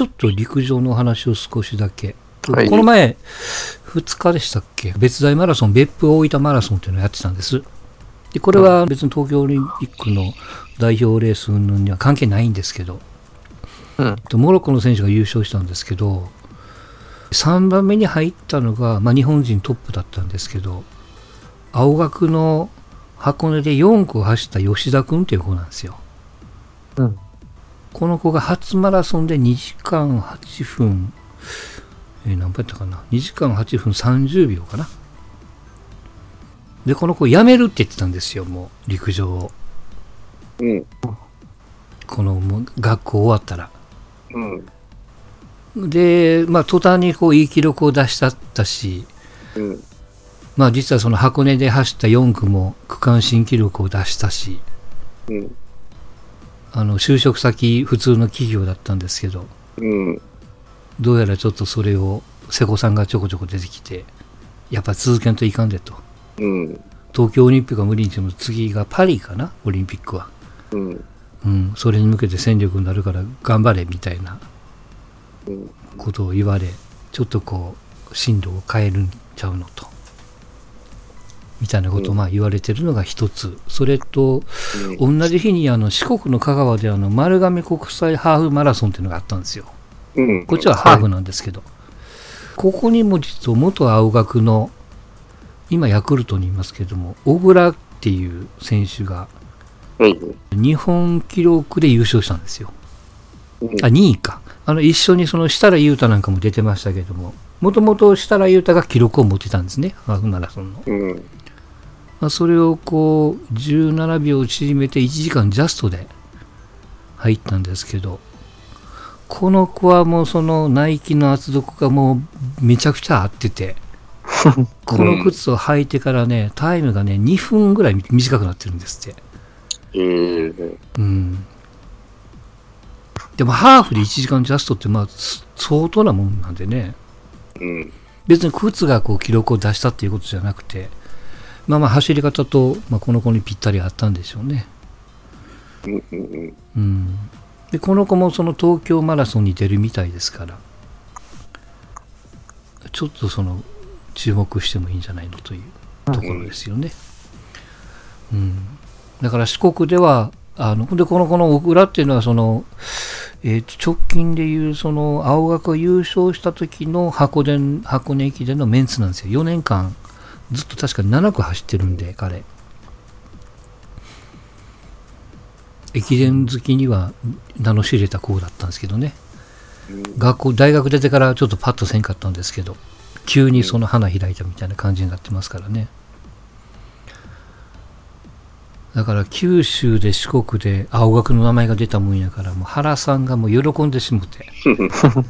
ちょっと陸上の話を少しだけ。はいこの前、2日でしたっけ？別大マラソン、別府大分マラソンっていうのをやってたんです。で、これは別に東京オリンピックの代表レースには関係ないんですけど、うん。とモロッコの選手が優勝したんですけど、3番目に入ったのが、まあ、日本人トップだったんですけど、青学の箱根で4区を走った吉田君っていう子なんですよ。うん。この子が初マラソンで2時間8分、えー何分やったかな ?2 時間8分30秒かな。で、この子辞めるって言ってたんですよ、もう陸上を。うん。このもう学校終わったら。うん。で、まあ、途端にこういい記録を出したったし、うん。まあ、実はその箱根で走った4区も区間新記録を出したし、うん。あの就職先普通の企業だったんですけど、うん。どうやらちょっとそれを瀬古さんがちょこちょこ出てきて、やっぱ続けんといかんでと。うん。東京オリンピックは無理にしても次がパリかな、オリンピックは。うん。うん、それに向けて戦力になるから頑張れみたいなうん。ことを言われ、ちょっとこう、進路を変えるんちゃうのと。みたいなことをまあ言われてるのが一つ。それと、同じ日にあの四国の香川であの丸亀国際ハーフマラソンっていうのがあったんですよ。うん。こっちはハーフなんですけど、ここにも実は元青学の、今ヤクルトにいますけども、小倉っていう選手がはい。日本記録で優勝したんですよ。うんあ、2位か。あの、一緒にその設楽悠太なんかも出てましたけども、もともと設楽悠太が記録を持ってたんですね、ハーフマラソンの。うん。まあ、それをこう、17秒縮めて1時間ジャストで入ったんですけど、この子はもうそのナイキの厚底がもうめちゃくちゃ合ってて、この靴を履いてからね、タイムがね、2分ぐらい短くなってるんですって。ええ。うん。でもハーフで1時間ジャストってまあす相当なもんなんでね、うん。別に靴がこう記録を出したっていうことじゃなくて、まあまあ走り方と、まあ、この子にぴったりあったんでしょうね。うん。うん。うん。で、この子もその東京マラソンに出るみたいですから、ちょっとその注目してもいいんじゃないのというところですよね。うん。だから四国では、あの、ほんでこの子の小倉っていうのはその、えーと直近でいうその青学が優勝した時の箱根箱根駅伝のメンツなんですよ4年間ずっと確か7区走ってるんで彼。駅伝好きには名の知れた子だったんですけどね。学校大学出てからちょっとパッとせんかったんですけど急にその花開いたみたいな感じになってますからね。だから九州で四国で青学の名前が出たもんやからもう原さんがもう喜んでしもて、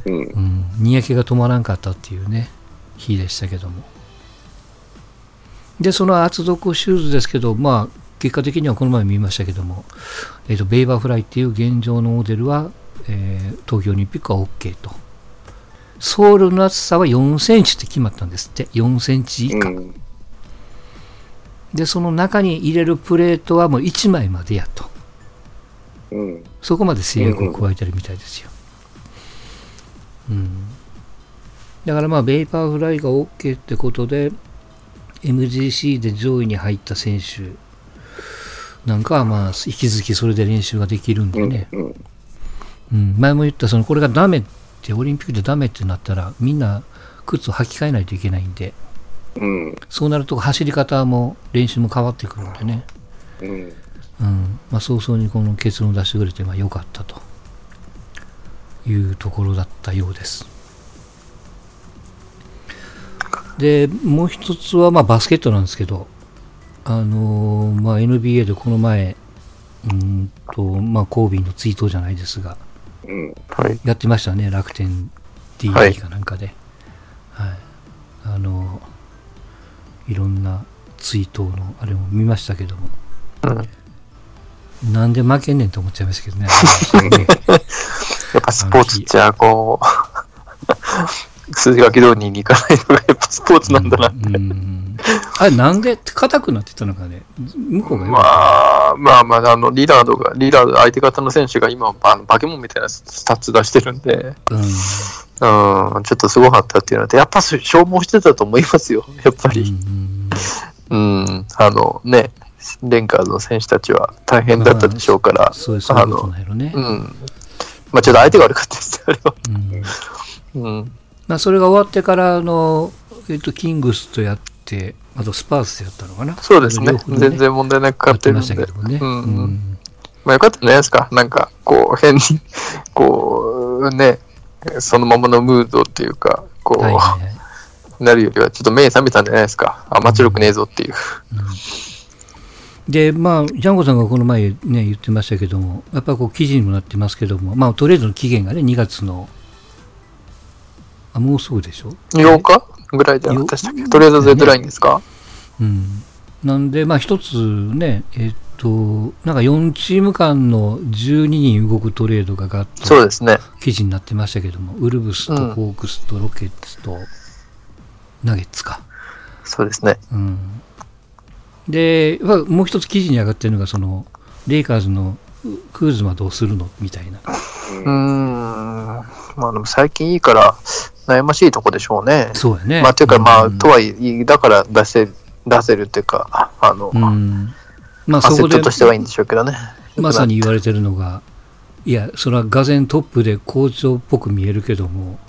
うん。うん、にやけが止まらんかったっていうね日でしたけどもでその厚底シューズですけどまあ結果的にはこの前見ましたけども、えー、とベイバーフライっていう現状のモデルは、えー東京オリンピックは OK とソールの厚さは4センチって決まったんですって4センチ以下、うん。でその中に入れるプレートはもう1枚までやとうん。そこまで制約を加えてるみたいですよ。うん。だからまあ、ベイパーフライが OK ってことで、MGC で上位に入った選手なんかはまあ、引き続きそれで練習ができるんでね。うん。うん。前も言った、その、これがダメって、オリンピックでダメってなったら、みんな靴を履き替えないといけないんで、うん。そうなると走り方も練習も変わってくるんでね。うん。うんまあ、早々にこの結論を出してくれてまあ良かったというところだったようです。で、もう一つはまあバスケットなんですけど、あのーまあ、NBA でこの前、うーんと、まあ、コービーの追悼じゃないですが、うん。はい。やってましたね、楽天はい DD かなんかで。はい。あのーいろんな追悼のあれも見ましたけども、うん。なんで負けんねんと思っちゃいましたけど ね。やっぱスポーツっちゃ、こう、数字書き通りにいかないのがやっぱスポーツなんだなって。うんあれなんで硬くなってたのかね向こうがよまあ、まあまあ、あの、リラードが、リラード、相手方の選手が今、あのバケモンみたいなスタッツ出してるんで、うんうん、ちょっとすごかったっていうので、やっぱ消耗してたと思いますよ、やっぱうんり。うん、あのね、レイカーズの選手たちは大変だったでしょうから、そういうそういうことなんやろね。うん。まあちょっと相手が悪かったです、あれは。うんうん。まあ、それが終わってからあの、えっと、キングスとやって、あとスパースでやったのかな？そうですね両。方で全然問題なく勝ってるんでましたけ。どもね。うんうんまあよかったんじゃないですか？なんか、こう、変に、こう、ね、そのままのムードっていうか、こう、はいはいはい。なるよりは、ちょっと目覚めたんじゃないですか？あ、間違くねえぞっていう。で、まあ、ジャンゴさんがこの前ね、言ってましたけども、やっぱりこう記事にもなってますけども、まあ、トレードの期限がね、2月の、あ、もうすぐでしょ？8日？ぐらいでしたっけとりあえずデッドラインですか？うん。なんで、まあ、一つね、えっと、なんか4チーム間の12人動くトレードがガッとそうですね。記事になってましたけども、ウルブスとうんホークスとロケッツとナゲッツか。そうですね。うん。で、まあもう一つ記事に上がってるのが、その、レイカーズのクーズマどうするの？みたいな。うーん。まあでも最近いいから悩ましいとこでしょうね。そうやね。まあというかまあ、うんとはいえ、だから出せ、出せるっていうか、あの、うん。まあアそこでとしてはいいんでしょうけどね。まさに言われてるのが、いや、それはがぜんトップで好調っぽく見えるけども、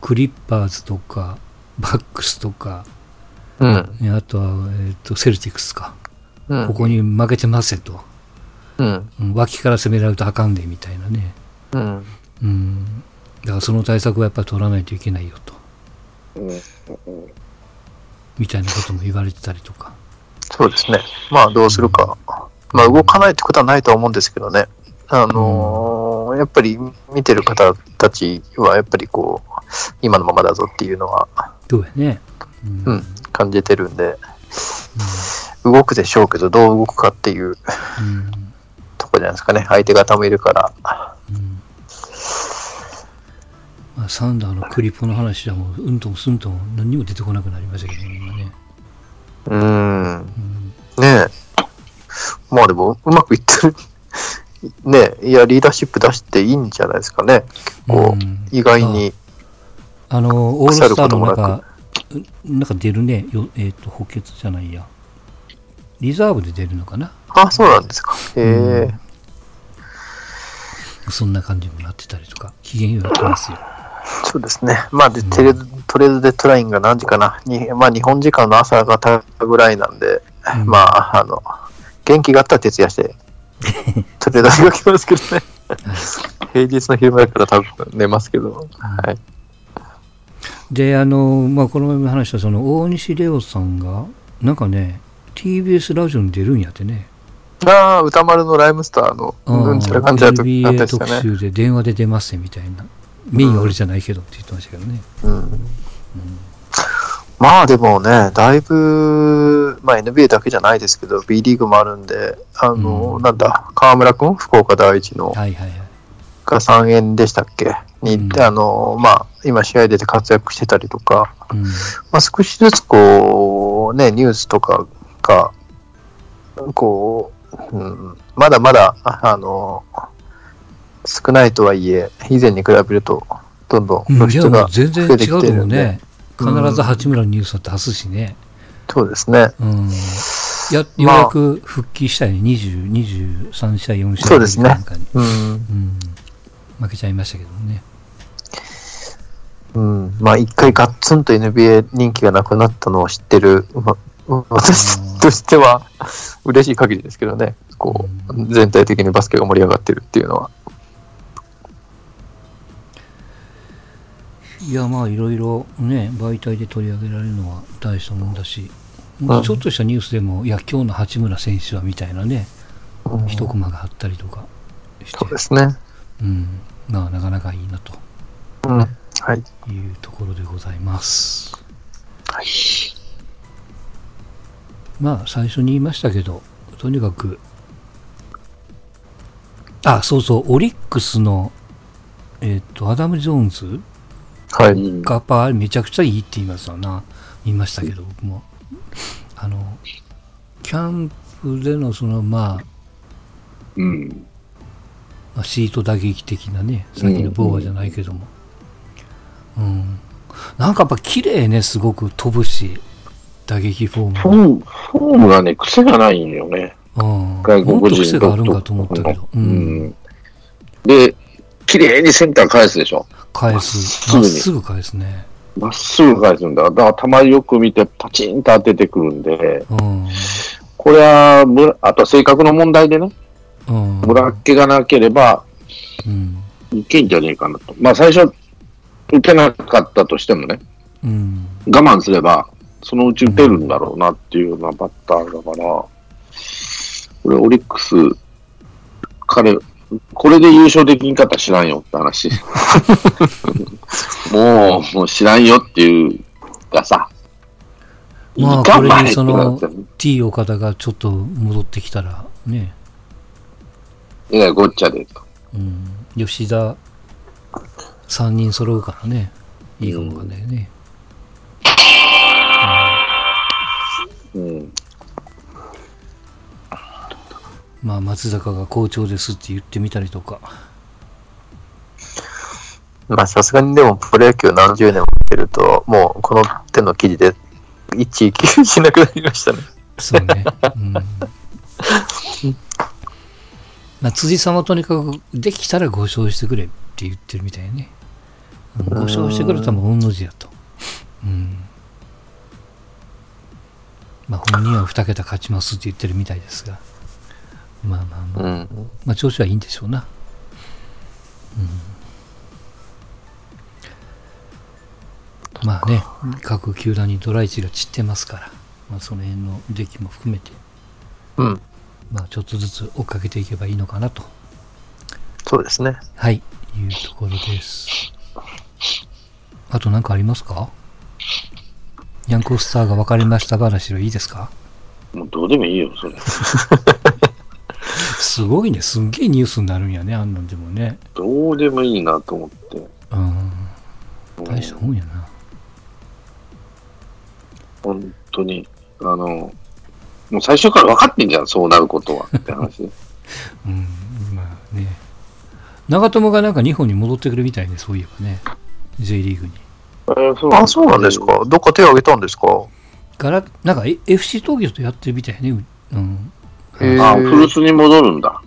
クリッパーズとか、バックスとか、うん。ねあとは、えっとセルティクスか、うん。ここに負けてますよと、うん。うん脇から攻められるとあかんでみたいなね、うん。うん、だからその対策はやっぱり取らないといけないよと、うんみたいなことも言われてたりとか、そうですね。まあどうするか。まあ動かないってことはないとは思うんですけどね。あのーやっぱり見てる方たちはやっぱりこう、今のままだぞっていうのは、どうやね。うんうん、感じてるんで、動くでしょうけど、どう動くかっていううんとこじゃないですかね。相手方もいるから。うんまあ、サンダーのクリポの話はもううんともすんとも何にも出てこなくなりましたけどね今ね、うーん。うんねえ。まあでも、うまくいってる。ねえ、いや、リーダーシップ出していいんじゃないですかね。結構、うん意外に。あのオールスターの中なんか出るねよえっ、と補欠じゃないやリザーブで出るのかなあ、そうなんですか。へえ。そんな感じになってたりとか機嫌よくやってますよそうですね。まあ、で、テレトレードデッドラインが何時かな。にまあ、日本時間の朝方ぐらいなんで、うんまあ、あの、元気があったら徹夜して、トレードが来ますけどね。平日の昼間だから多分寝ますけど。はい。であのまあこの前も話したその大西レオさんがなんかね TBS ラジオに出るんやってねああ、歌丸のライムスターの、うんちゃらかんちゃらとなっ NBA てましたね。特集で電話で出ますみたいなメインは俺じゃないけどって言ってましたけどね、うん。まあでもね、だいぶ、まあ NBA だけじゃないですけど、B リーグもあるんで、あの、うん。なんだ、河村くん福岡第一の、はいはいはい。が3円でしたっけ？に行って、うん。あの、まあ、今試合出て活躍してたりとか、うん。まあ、少しずつこう、ね、ニュースとかが、こう、うん、まだまだ、ああの、少ないとはいえ、以前に比べると、どんどん露出がう全然増えてきてるんで、思うね。必ず八村のニュースは出すしね。そうですね。うん。やようまあやく復帰したよね。20、23試合、4試合。そうですねうん。うん。負けちゃいましたけどね。うん。まあ、一回ガッツンと NBA 人気がなくなったのを知ってる、ま私としては嬉しい限りですけどね。こう、全体的にバスケが盛り上がってるっていうのは。いや、まあ、いろいろね、媒体で取り上げられるのは大したもんだし、んちょっとしたニュースでも、いや、今日の八村選手はみたいなね、うん一コマがあったりとかして、そうですね。うん。まあ、なかなかいいなとうん。はい。いうところでございます。はい。まあ最初に言いましたけど、とにかく、あ、そうそう、オリックスの、えっ、と、アダム・ジョーンズはい。うんがやっぱめちゃくちゃいいって言いますわな。言いましたけど、僕も。あの、キャンプでのその、まあ、うん。まあシート打撃的なね、さっきのボーアじゃないけども。うん。なんかやっぱ綺麗ね、すごく飛ぶし、打撃フォームフォーム、フォームがね、癖がないんよね。が。うん。外ほんと国人癖があるんかと思ったけど。う。うんん。で、綺麗にセンター返すでしょ？返す。まっすぐにまっすぐ返すね。まっすぐ返すんだ。だから、たまによく見て、パチンと当ててくるんで、うん。これは、むあとは性格の問題でね、うん。ムラっ気がなければ、うん。いけんじゃねえかなと。まあ、最初、打てなかったとしてもね、うん。我慢すれば、そのうち打てるんだろうなっていうようなバッターだから、これ、オリックス、彼、これで優勝できんかったら知らんよって話。もう、もう知らんよっていうかさ。まあ、これにその T 岡田がちょっと戻ってきたら、ね。えらいごっちゃでと。うん。吉田、3人揃うからね。いいかもわかんないよね。うん。まあ、松坂が好調ですって言ってみたりとか。まあさすがにでもプロ野球何十年も見てると、もうこの手の記事で一位級しなくなりましたね。そうね。うん。まあ、辻さんはとにかく、できたら5勝してくれって言ってるみたいね。うん、5勝してくれたらもう御の字やと。うん。まあ、本人は2桁勝ちますって言ってるみたいですが。まあまあまあ、うん。まあ、調子はいいんでしょうな。うん。まあね、各球団にドライチが散ってますから、まあ、その辺の出来も含めて、うん。まあ、ちょっとずつ追っかけていけばいいのかなと、そうですね。はい、いうところです。あと何かありますか？ヤンコスターが分かりました話はいいですか？もうどうでもいいよ、それ。すごいね、すんげえニュースになるんやね、あんなんでもね。どうでもいいなと思って。うん、うん大したもんやな。本当に、あの、もう最初から分かってんじゃん、そうなることは。って話。うん、まあね。長友がなんか日本に戻ってくるみたいね、そういえばね。J リーグに。あ、そうなんですか。どっか手を挙げたんですか？から、なんかえ FC 東京とやってるみたいね。うん。あ、古巣に戻るんだ。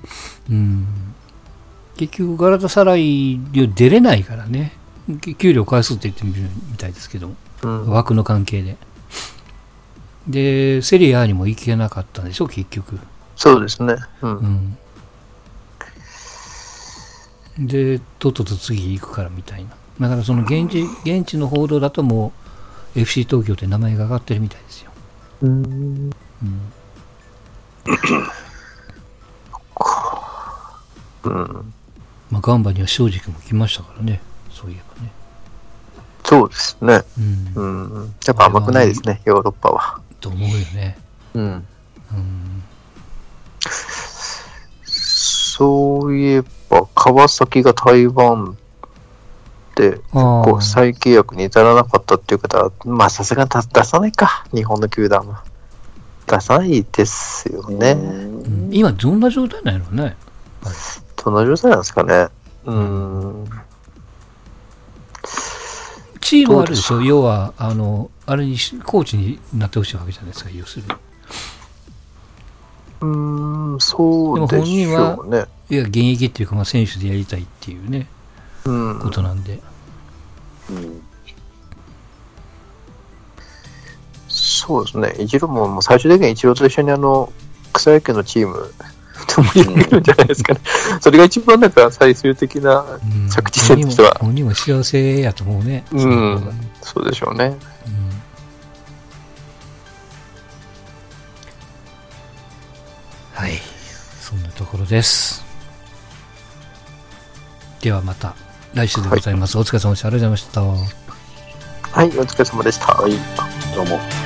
うん。結局、ガラタサライで出れないからね。給給料返すって言ってみるみたいですけど、うん。枠の関係で。で、セリアにも行けなかったんでしょ、結局。そうですね。う。うんん。で、とっとと次行くからみたいな。だからその現地、現地の報道だともう FC 東京って名前が上がってるみたいですよ。うん。うん。うん。まあ、ガンバには正直も来ましたからね。そういえばね。そうですね。うん。うん。やっぱ甘くないですね、ヨーロッパは。と思うよね。うん。うん。そういえば、川崎が台湾で、ああ。こう再契約に至らなかったっていう方は、まあさすがに出出さないか、日本の球団は。出さないですよね。うん今どんな状態なんやろうね。どんな状態なんですかね。うん。チームはあるでしょ要は、あの、あれにし、コーチになってほしいわけじゃないですか、要するに。うーん、そうでしょうね。いや、現役っていうか、まあ、選手でやりたいっていうね、うん。ことなんで。うんそうですね。一郎ももう最終的に一郎と一緒にあの、草野球のチーム と盛り上げるんじゃないですかね。それが一番なんか最終的な、うん着地点としては本人も幸せやと思うね。うん、そうでしょうね。うんはい。そんなところです。ではまた来週でございます。お疲れ様でした。ありがとうございました。はい、お疲れ様でした。はい、どうも。